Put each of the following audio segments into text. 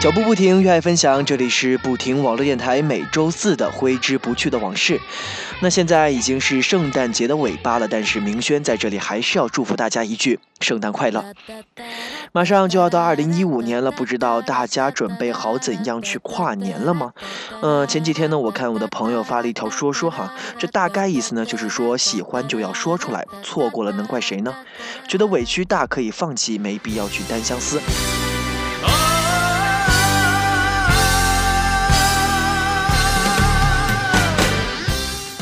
脚步不停，热爱分享，这里是不停网络电台每周四的挥之不去的往事。那现在已经是圣诞节的尾巴了，但是明轩在这里还是要祝福大家一句：圣诞快乐！马上就要到二零一五年了，不知道大家准备好怎样去跨年了吗？嗯，前几天呢，我看我的朋友发了一条说说，哈，这大概意思呢就是说，喜欢就要说出来，错过了能怪谁呢？觉得委屈大可以放弃，没必要去单相思。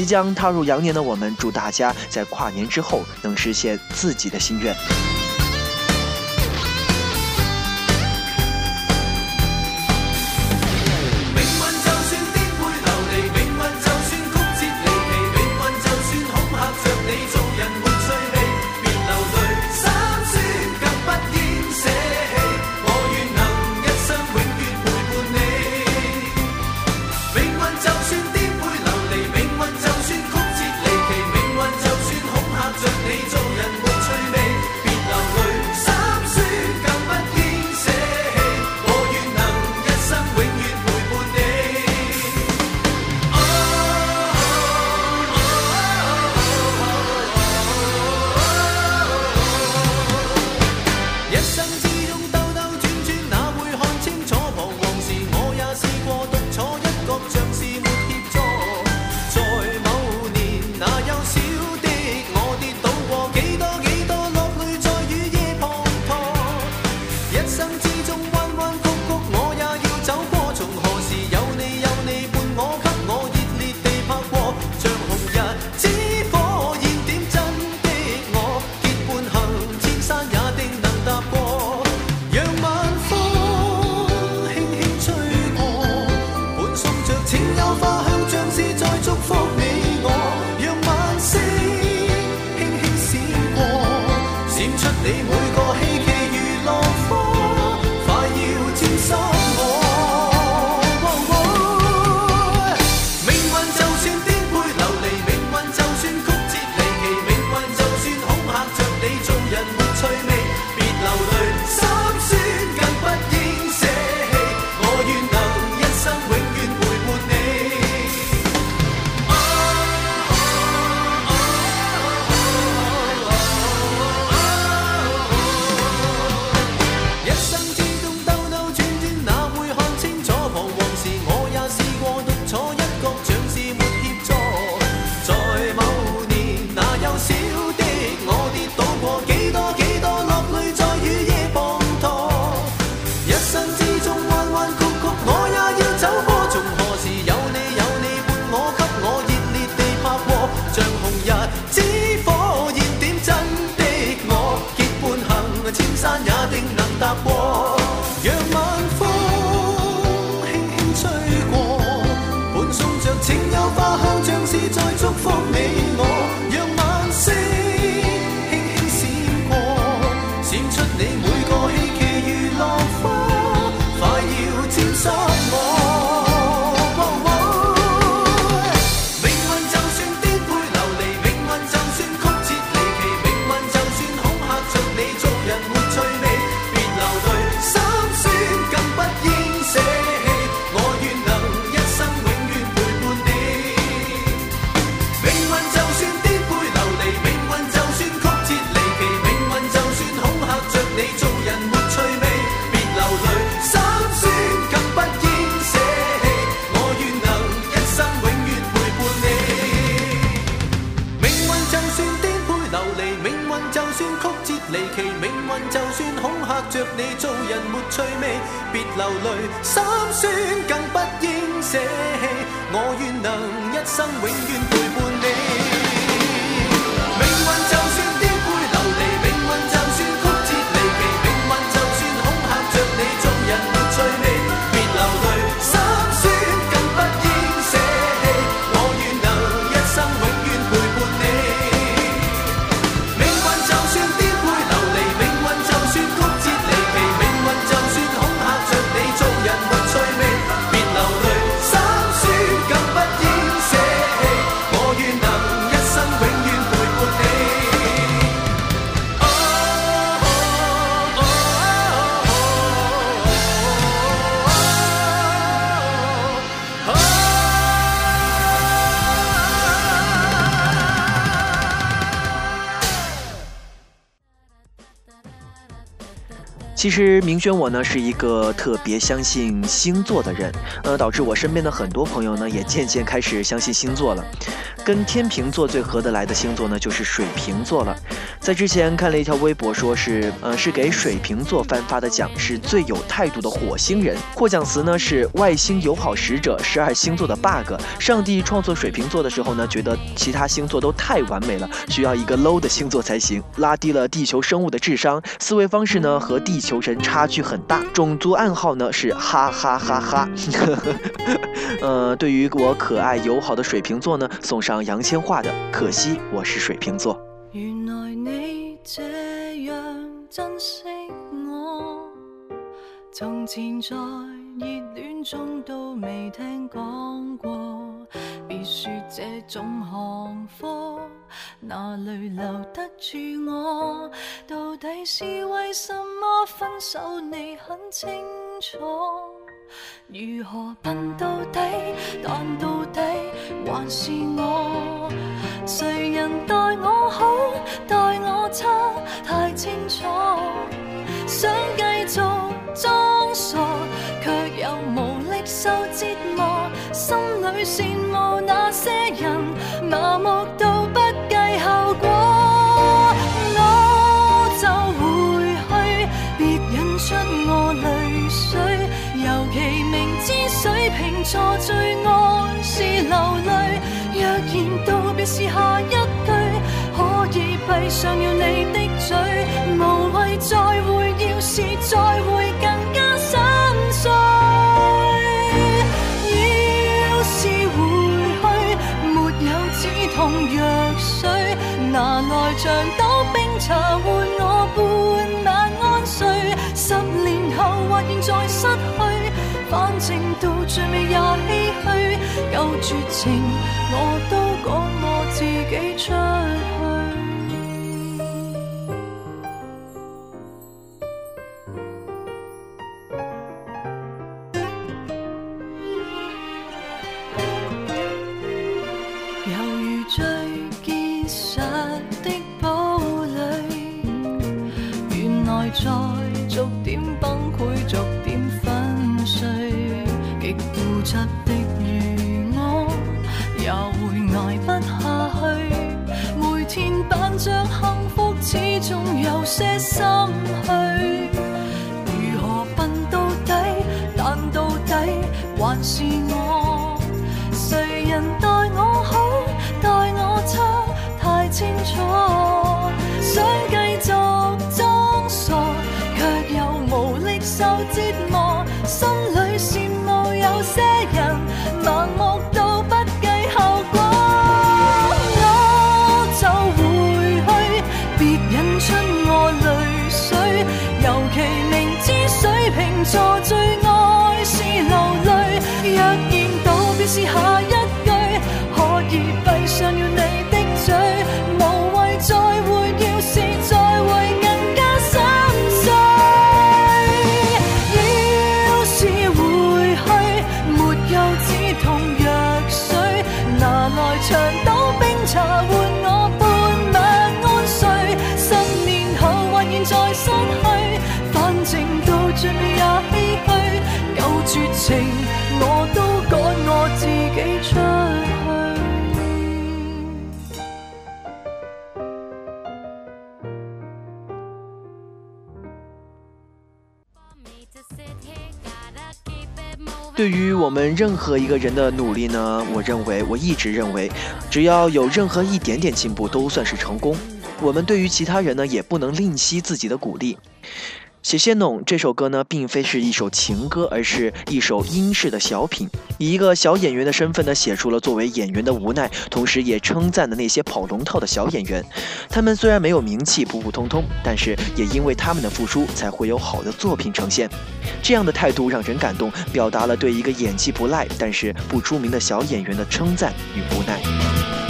即将踏入羊年的我们，祝大家在跨年之后能实现自己的心愿。舍弃，我愿能一生永远陪伴。其实，明轩我呢是一个特别相信星座的人，呃，导致我身边的很多朋友呢也渐渐开始相信星座了。跟天秤座最合得来的星座呢，就是水瓶座了。在之前看了一条微博，说是，呃，是给水瓶座颁发的奖，是最有态度的火星人。获奖词呢是“外星友好使者，十二星座的 BUG”。上帝创作水瓶座的时候呢，觉得其他星座都太完美了，需要一个 low 的星座才行，拉低了地球生物的智商。思维方式呢和地球人差距很大。种族暗号呢是哈哈哈哈，呃，对于我可爱友好的水瓶座呢，送上。像杨千嬅的《可惜我是水瓶座》。原来你这样珍惜我，从前在热恋中都未听讲过，别说这种行货，哪里留得住我？到底是为什么分手？你很清楚。如何笨到底？但到底还是我。谁人待我好，待我差太清楚。想继续装傻，却又无力受折磨。心里羡慕那些人，麻木到。是下一句，可以闭上了你的嘴，无谓再会，要是再会更加心碎。要是回去，没有止痛药水，拿来像朵冰茶换我半晚安睡。十年后或现在失去，反正到最尾也唏嘘，够绝情。我都讲我自己出去，犹如最结实的堡垒，原来在。did 我们任何一个人的努力呢，我认为我一直认为，只要有任何一点点进步，都算是成功。我们对于其他人呢，也不能吝惜自己的鼓励。写谢侬这首歌呢，并非是一首情歌，而是一首英式的小品，以一个小演员的身份呢，写出了作为演员的无奈，同时也称赞了那些跑龙套的小演员。他们虽然没有名气，普普通通，但是也因为他们的付出，才会有好的作品呈现。这样的态度让人感动，表达了对一个演技不赖但是不出名的小演员的称赞与无奈。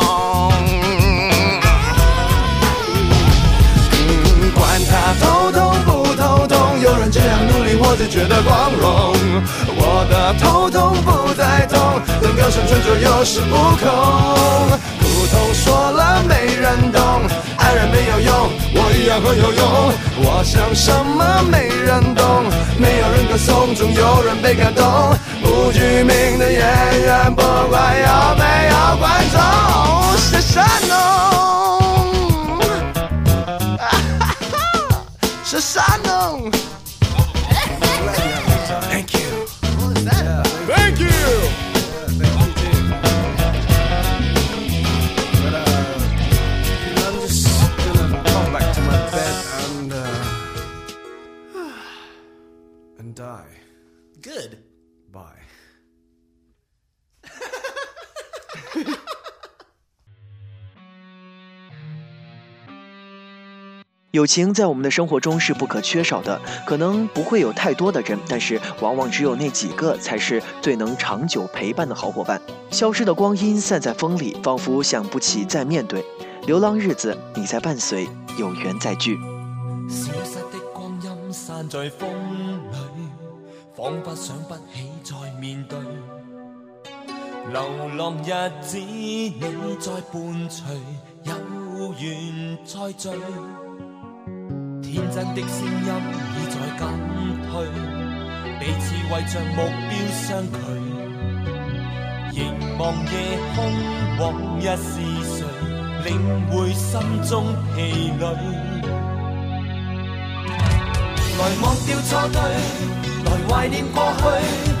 自觉得光荣，我的头痛不再痛，能够声存就有恃无恐。苦痛说了没人懂，爱人没有用，我一样很有用。我想什么没人懂，没有人歌颂，总有人被感动。不具名的演员，不管有没有观众，是神童，哈，是山。友情在我们的生活中是不可缺少的，可能不会有太多的人，但是往往只有那几个才是最能长久陪伴的好伙伴。消失的光阴散在风里，仿佛想不起再面对。流浪日子你在伴随，有缘再聚。消失的光阴散在风里，仿佛想不起再面对。流浪日子，你在伴随，有缘再聚。天真的声音已在减退，彼此为着目标相距。凝望夜空，往日是谁领会心中疲累？来忘掉错对，来怀念过去。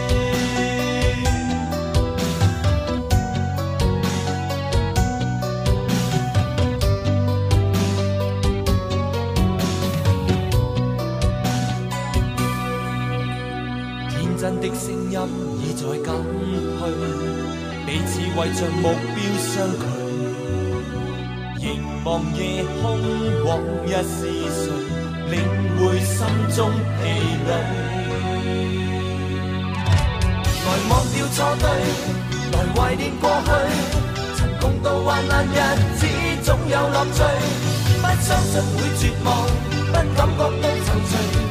的声音已在减退，彼此为着目标相距。凝望夜空，往日是谁领会心中疲累？来忘掉错对，来怀念过去，曾共度患难日子，总有乐趣。不相信会绝望，不感觉到踌躇。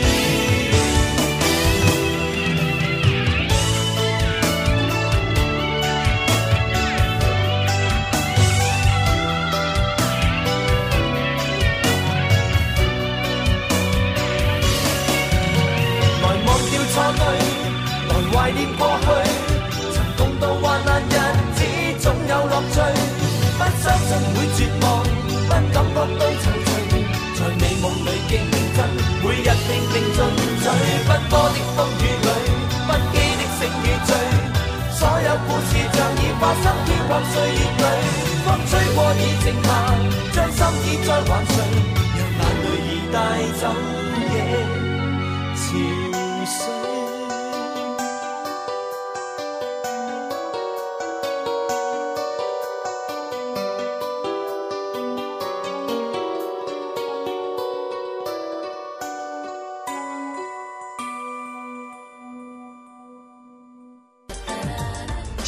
心飘泊岁月里，风吹过已静默，将心意再还谁？让眼泪已带走夜。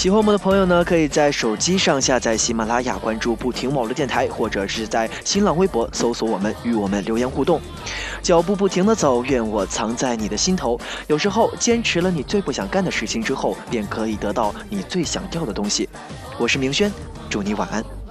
喜欢我们的朋友呢，可以在手机上下载喜马拉雅，关注“不停网络电台”，或者是在新浪微博搜索我们，与我们留言互动。脚步不停的走，愿我藏在你的心头。有时候，坚持了你最不想干的事情之后，便可以得到你最想要的东西。我是明轩，祝你晚安。